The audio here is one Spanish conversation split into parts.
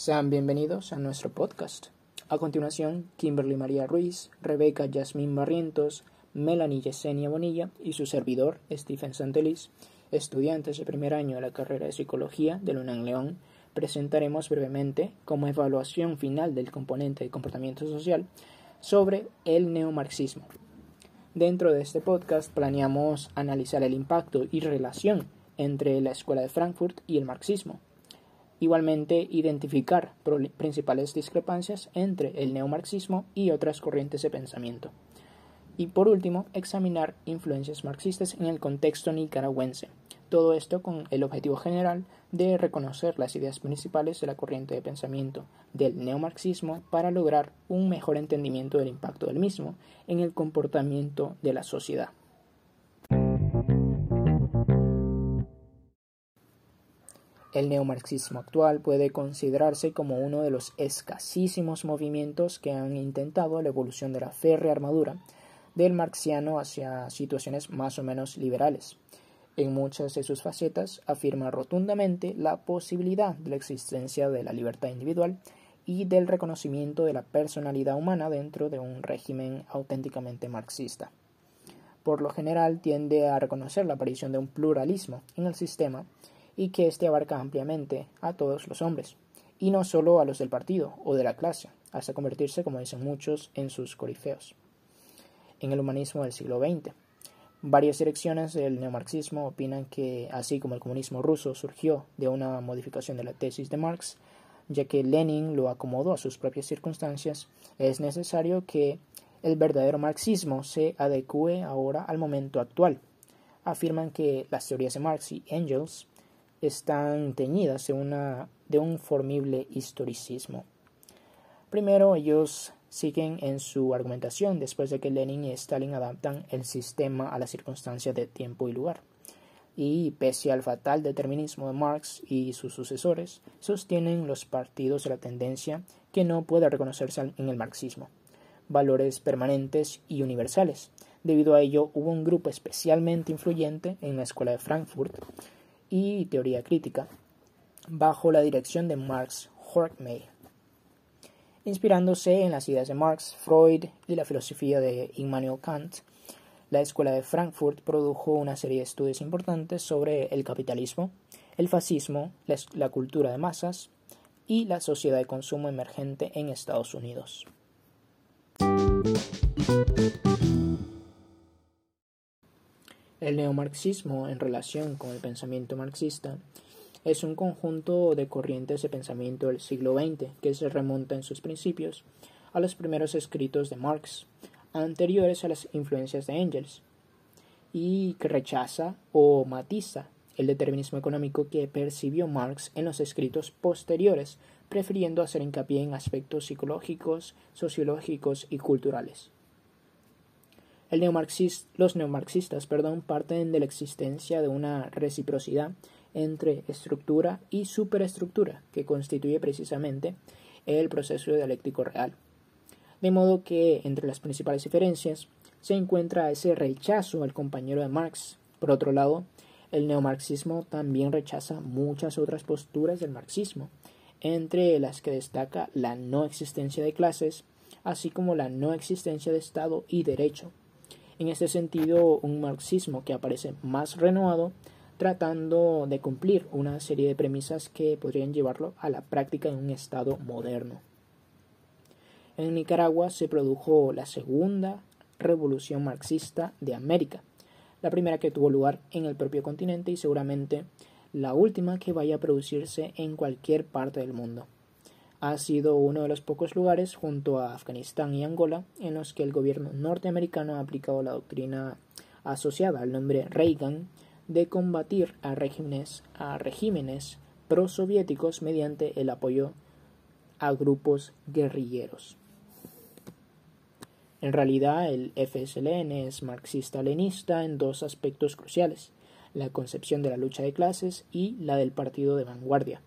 Sean bienvenidos a nuestro podcast. A continuación, Kimberly María Ruiz, Rebeca Yasmín Barrientos, Melanie Yesenia Bonilla y su servidor, Stephen Santelis, estudiantes de primer año de la carrera de Psicología de la UNAM León, presentaremos brevemente, como evaluación final del componente de comportamiento social, sobre el neomarxismo. Dentro de este podcast planeamos analizar el impacto y relación entre la Escuela de Frankfurt y el marxismo. Igualmente, identificar principales discrepancias entre el neomarxismo y otras corrientes de pensamiento. Y por último, examinar influencias marxistas en el contexto nicaragüense. Todo esto con el objetivo general de reconocer las ideas principales de la corriente de pensamiento del neomarxismo para lograr un mejor entendimiento del impacto del mismo en el comportamiento de la sociedad. El neomarxismo actual puede considerarse como uno de los escasísimos movimientos que han intentado la evolución de la férrea armadura del marxiano hacia situaciones más o menos liberales. En muchas de sus facetas afirma rotundamente la posibilidad de la existencia de la libertad individual y del reconocimiento de la personalidad humana dentro de un régimen auténticamente marxista. Por lo general tiende a reconocer la aparición de un pluralismo en el sistema y que éste abarca ampliamente a todos los hombres, y no solo a los del partido o de la clase, hasta convertirse, como dicen muchos, en sus corifeos en el humanismo del siglo XX. Varias direcciones del neomarxismo opinan que, así como el comunismo ruso surgió de una modificación de la tesis de Marx, ya que Lenin lo acomodó a sus propias circunstancias, es necesario que el verdadero marxismo se adecue ahora al momento actual. Afirman que las teorías de Marx y Engels están teñidas de, un formible historicismo. Primero, ellos siguen en su argumentación después de que Lenin y Stalin adaptan el sistema a las circunstancias de tiempo y lugar. Y pese al fatal determinismo de Marx y sus sucesores, sostienen los partidos de la tendencia que no puede reconocerse en el marxismo, valores permanentes y universales. Debido a ello, hubo un grupo especialmente influyente en la Escuela de Frankfurt y teoría crítica, bajo la dirección de Marx Horkheimer Inspirándose en las ideas de Marx, Freud y la filosofía de Immanuel Kant, la Escuela de Frankfurt produjo una serie de estudios importantes sobre el capitalismo, el fascismo, la, cultura de masas y la sociedad de consumo emergente en Estados Unidos. El neomarxismo en relación con el pensamiento marxista es un conjunto de corrientes de pensamiento del siglo XX que se remonta en sus principios a los primeros escritos de Marx, anteriores a las influencias de Engels, y que rechaza o matiza el determinismo económico que percibió Marx en los escritos posteriores, prefiriendo hacer hincapié en aspectos psicológicos, sociológicos y culturales. Los neomarxistas parten de la existencia de una reciprocidad entre estructura y superestructura, que constituye precisamente el proceso dialéctico real. De modo que entre las principales diferencias se encuentra ese rechazo al compañero de Marx. Por otro lado, el neomarxismo también rechaza muchas otras posturas del marxismo, entre las que destaca la no existencia de clases, así como la no existencia de Estado y derecho. En este sentido, un marxismo que aparece más renovado tratando de cumplir una serie de premisas que podrían llevarlo a la práctica en un Estado moderno. En Nicaragua se produjo la segunda revolución marxista de América, la primera que tuvo lugar en el propio continente y seguramente la última que vaya a producirse en cualquier parte del mundo. Ha sido uno de los pocos lugares, junto a Afganistán y Angola, en los que el gobierno norteamericano ha aplicado la doctrina asociada al nombre Reagan de combatir a regímenes, a regímenes prosoviéticos mediante el apoyo a grupos guerrilleros. En realidad, el FSLN es marxista-leninista en dos aspectos cruciales, la concepción de la lucha de clases y la del partido de vanguardia.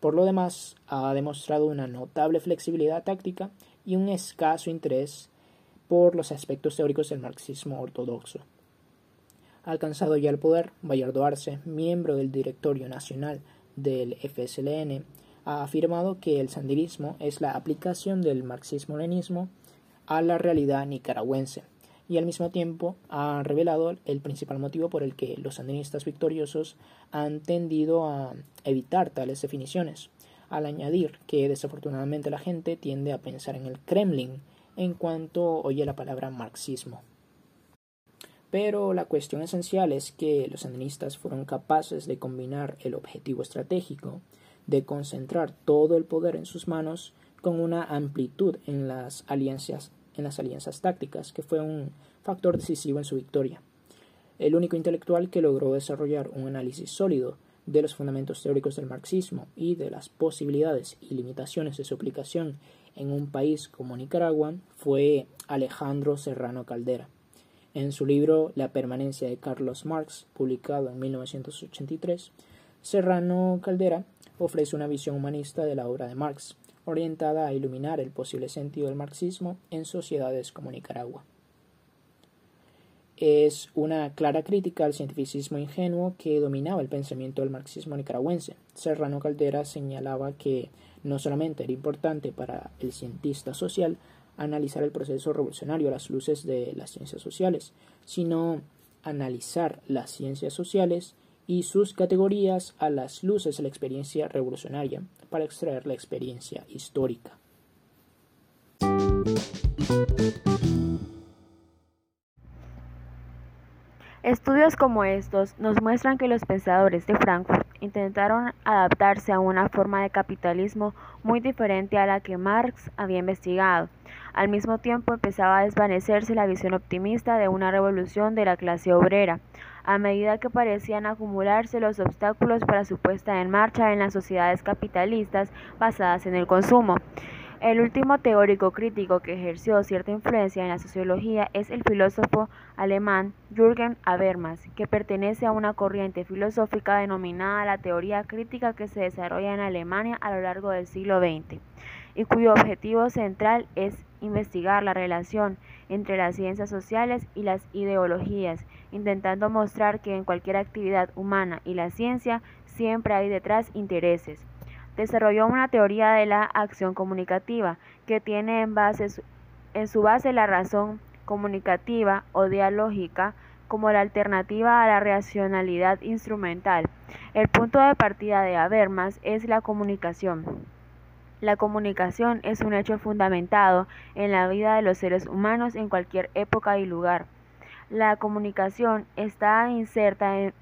Por lo demás, ha demostrado una notable flexibilidad táctica y un escaso interés por los aspectos teóricos del marxismo ortodoxo. Alcanzado ya el poder, Bayardo Arce, miembro del directorio nacional del FSLN, ha afirmado que el sandinismo es la aplicación del marxismo-leninismo a la realidad nicaragüense y al mismo tiempo ha revelado el principal motivo por el que los sandinistas victoriosos han tendido a evitar tales definiciones, al añadir que desafortunadamente la gente tiende a pensar en el Kremlin en cuanto oye la palabra marxismo. Pero la cuestión esencial es que los sandinistas fueron capaces de combinar el objetivo estratégico de concentrar todo el poder en sus manos con una amplitud en las alianzas en las alianzas tácticas, que fue un factor decisivo en su victoria. El único intelectual que logró desarrollar un análisis sólido de los fundamentos teóricos del marxismo y de las posibilidades y limitaciones de su aplicación en un país como Nicaragua fue Alejandro Serrano Caldera. En su libro La permanencia de Carlos Marx, publicado en 1983, Serrano Caldera ofrece una visión humanista de la obra de Marx, orientada a iluminar el posible sentido del marxismo en sociedades como Nicaragua. Es una clara crítica al cientificismo ingenuo que dominaba el pensamiento del marxismo nicaragüense. Serrano Caldera señalaba que no solamente era importante para el cientista social analizar el proceso revolucionario a las luces de las ciencias sociales, sino analizar las ciencias sociales y sus categorías a las luces de la experiencia revolucionaria para extraer la experiencia histórica. Estudios como estos nos muestran que los pensadores de Frankfurt intentaron adaptarse a una forma de capitalismo muy diferente a la que Marx había investigado. Al mismo tiempo empezaba a desvanecerse la visión optimista de una revolución de la clase obrera, a medida que parecían acumularse los obstáculos para su puesta en marcha en las sociedades capitalistas basadas en el consumo. El último teórico crítico que ejerció cierta influencia en la sociología es el filósofo alemán Jürgen Habermas, que pertenece a una corriente filosófica denominada la teoría crítica que se desarrolla en Alemania a lo largo del siglo XX y cuyo objetivo central es investigar la relación entre las ciencias sociales y las ideologías, intentando mostrar que en cualquier actividad humana y la ciencia siempre hay detrás intereses desarrolló una teoría de la acción comunicativa que tiene en, base, en su base la razón comunicativa o dialógica como la alternativa a la racionalidad instrumental. El punto de partida de Habermas es la comunicación. La comunicación es un hecho fundamentado en la vida de los seres humanos en cualquier época y lugar. La comunicación está inserta en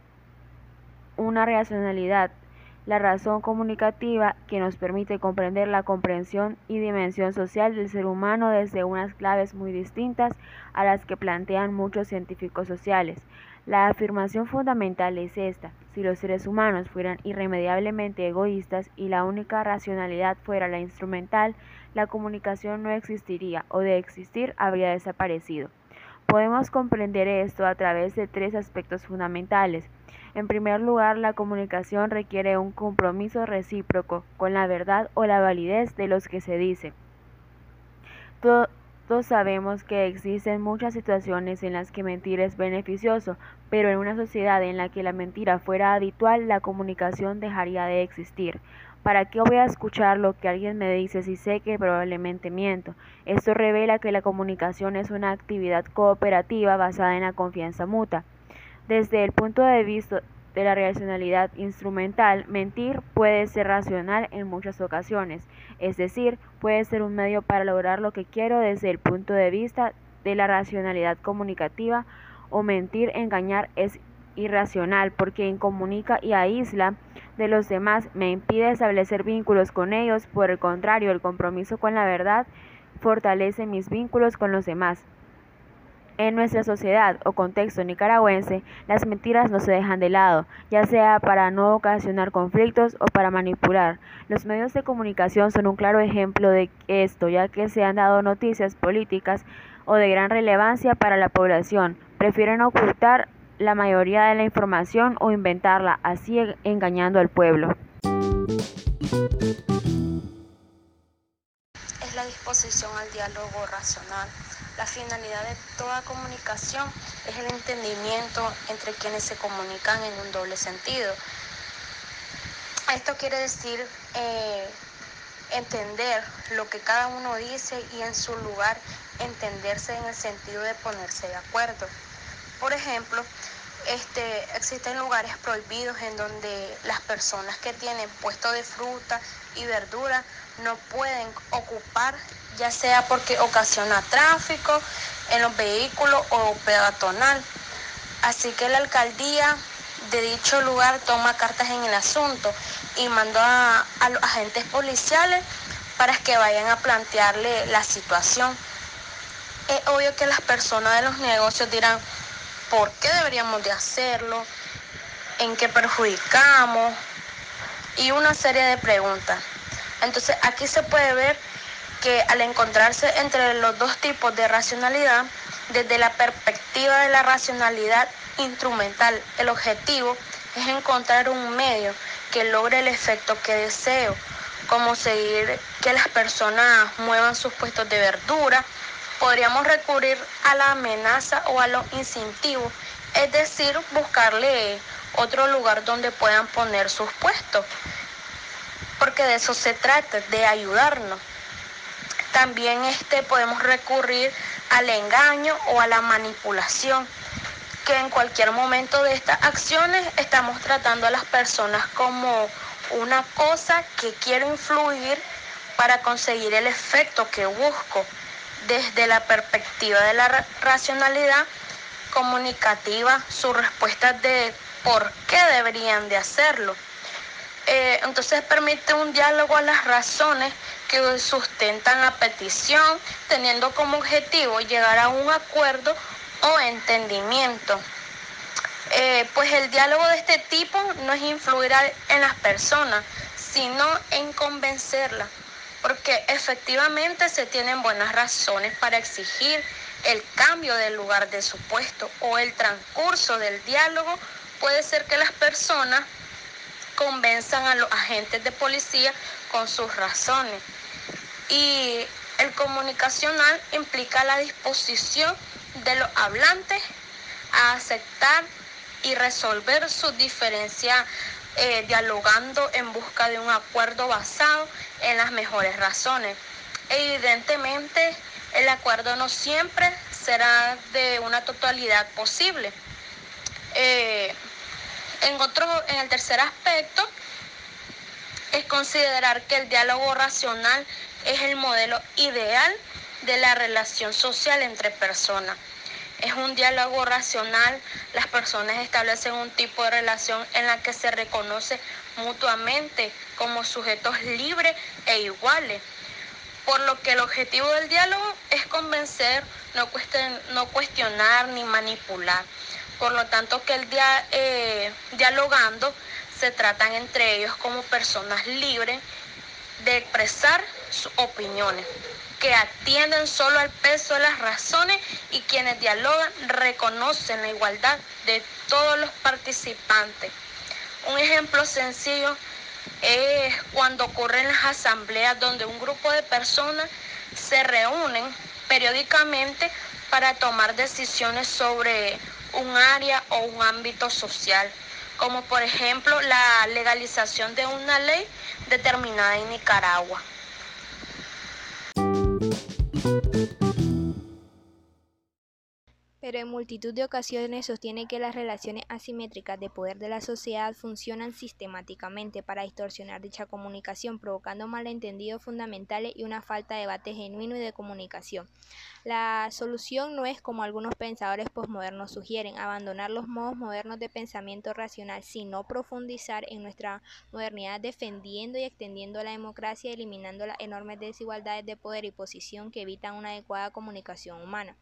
una racionalidad la razón comunicativa que nos permite comprender la comprensión y dimensión social del ser humano desde unas claves muy distintas a las que plantean muchos científicos sociales. La afirmación fundamental es esta. Si los seres humanos fueran irremediablemente egoístas y la única racionalidad fuera la instrumental, la comunicación no existiría o de existir habría desaparecido. Podemos comprender esto a través de tres aspectos fundamentales. En primer lugar, la comunicación requiere un compromiso recíproco con la verdad o la validez de los que se dice. Todos sabemos que existen muchas situaciones en las que mentir es beneficioso, pero en una sociedad en la que la mentira fuera habitual, la comunicación dejaría de existir. ¿Para qué voy a escuchar lo que alguien me dice si sé que probablemente miento? Esto revela que la comunicación es una actividad cooperativa basada en la confianza mutua. Desde el punto de vista de la racionalidad instrumental, mentir puede ser racional en muchas ocasiones, es decir, puede ser un medio para lograr lo que quiero desde el punto de vista de la racionalidad comunicativa o mentir, engañar es irracional porque incomunica y aísla de los demás, me impide establecer vínculos con ellos, por el contrario, el compromiso con la verdad fortalece mis vínculos con los demás. En nuestra sociedad o contexto nicaragüense, las mentiras no se dejan de lado, ya sea para no ocasionar conflictos o para manipular. Los medios de comunicación son un claro ejemplo de esto, ya que se han dado noticias políticas o de gran relevancia para la población. Prefieren ocultar la mayoría de la información o inventarla, así engañando al pueblo. Es la disposición al diálogo racional la finalidad de toda comunicación es el entendimiento entre quienes se comunican en un doble sentido. Esto quiere decir eh, entender lo que cada uno dice y en su lugar entenderse en el sentido de ponerse de acuerdo. Por ejemplo, este, existen lugares prohibidos en donde las personas que tienen puesto de fruta y verdura no pueden ocupar, ya sea porque ocasiona tráfico en los vehículos o peatonal. Así que la alcaldía de dicho lugar toma cartas en el asunto y mandó a, a los agentes policiales para que vayan a plantearle la situación. Es obvio que las personas de los negocios dirán, ¿por qué deberíamos de hacerlo? ¿En qué perjudicamos? Y una serie de preguntas. Entonces aquí se puede ver que al encontrarse entre los dos tipos de racionalidad, desde la perspectiva de la racionalidad instrumental, el objetivo es encontrar un medio que logre el efecto que deseo, como seguir que las personas muevan sus puestos de verdura, podríamos recurrir a la amenaza o a los incentivos, es decir, buscarle otro lugar donde puedan poner sus puestos, porque de eso se trata, de ayudarnos. También este, podemos recurrir al engaño o a la manipulación, que en cualquier momento de estas acciones estamos tratando a las personas como una cosa que quiero influir para conseguir el efecto que busco desde la perspectiva de la racionalidad comunicativa, sus respuestas de por qué deberían de hacerlo. Eh, entonces permite un diálogo a las razones que sustentan la petición, teniendo como objetivo llegar a un acuerdo o entendimiento. Eh, pues el diálogo de este tipo no es influir en las personas, sino en convencerlas, porque efectivamente se tienen buenas razones para exigir el cambio del lugar de su puesto o el transcurso del diálogo. Puede ser que las personas convenzan a los agentes de policía con sus razones. Y el comunicacional implica la disposición de los hablantes a aceptar y resolver sus diferencias eh, dialogando en busca de un acuerdo basado en las mejores razones. Evidentemente, el acuerdo no siempre será de una totalidad posible. Eh, en, otro, en el tercer aspecto, es considerar que el diálogo racional es el modelo ideal de la relación social entre personas. Es un diálogo racional, las personas establecen un tipo de relación en la que se reconoce mutuamente como sujetos libres e iguales. Por lo que el objetivo del diálogo es convencer, no, no cuestionar ni manipular. Por lo tanto, que el día, eh, dialogando se tratan entre ellos como personas libres de expresar sus opiniones, que atienden solo al peso de las razones y quienes dialogan reconocen la igualdad de todos los participantes. Un ejemplo sencillo es cuando ocurren las asambleas donde un grupo de personas se reúnen periódicamente para tomar decisiones sobre un área o un ámbito social como por ejemplo la legalización de una ley determinada en Nicaragua. Pero en multitud de ocasiones sostiene que las relaciones asimétricas de poder de la sociedad funcionan sistemáticamente para distorsionar dicha comunicación, provocando malentendidos fundamentales y una falta de debate genuino y de comunicación. La solución no es, como algunos pensadores posmodernos sugieren, abandonar los modos modernos de pensamiento racional, sino profundizar en nuestra modernidad defendiendo y extendiendo la democracia, eliminando las enormes desigualdades de poder y posición que evitan una adecuada comunicación humana.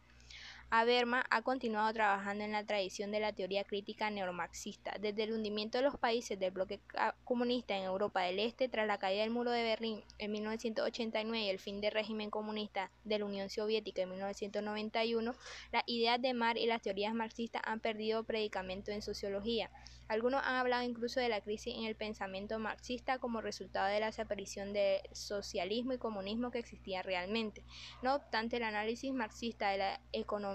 Habermas ha continuado trabajando en la tradición de la teoría crítica neomarxista, desde el hundimiento de los países del bloque comunista en Europa del Este tras la caída del muro de Berlín en 1989 y el fin del régimen comunista de la Unión Soviética en 1991, las ideas de Marx y las teorías marxistas han perdido predicamento en sociología. Algunos han hablado incluso de la crisis en el pensamiento marxista como resultado de la desaparición del socialismo y comunismo que existía realmente. No obstante, el análisis marxista de la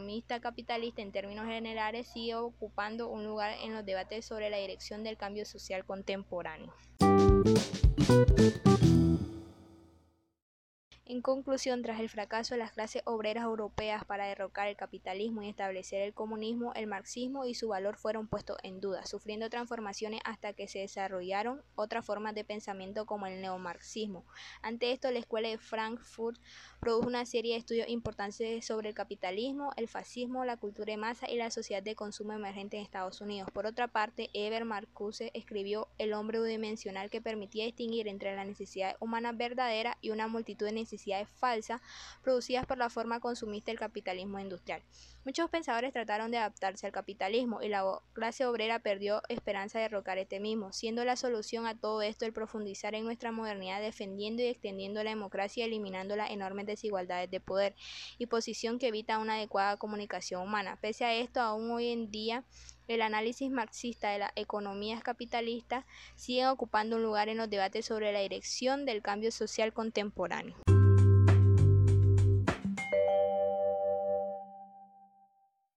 economista capitalista en términos generales sigue ocupando un lugar en los debates sobre la dirección del cambio social contemporáneo. En conclusión, tras el fracaso de las clases obreras europeas para derrocar el capitalismo y establecer el comunismo, el marxismo y su valor fueron puestos en duda, sufriendo transformaciones hasta que se desarrollaron otras formas de pensamiento como el neomarxismo. Ante esto, la Escuela de Frankfurt produjo una serie de estudios importantes sobre el capitalismo, el fascismo, la cultura de masa y la sociedad de consumo emergente en Estados Unidos. Por otra parte, Eber Marcuse escribió El hombre unidimensional que permitía distinguir entre la necesidad humana verdadera y una multitud de necesidades falsas producidas por la forma consumista del capitalismo industrial. Muchos pensadores trataron de adaptarse al capitalismo y la clase obrera perdió esperanza de derrocar este mismo, siendo la solución a todo esto el profundizar en nuestra modernidad defendiendo y extendiendo la democracia y eliminando las enormes desigualdades de poder y posición que evita una adecuada comunicación humana. Pese a esto, aún hoy en día el análisis marxista de las economías capitalistas sigue ocupando un lugar en los debates sobre la dirección del cambio social contemporáneo.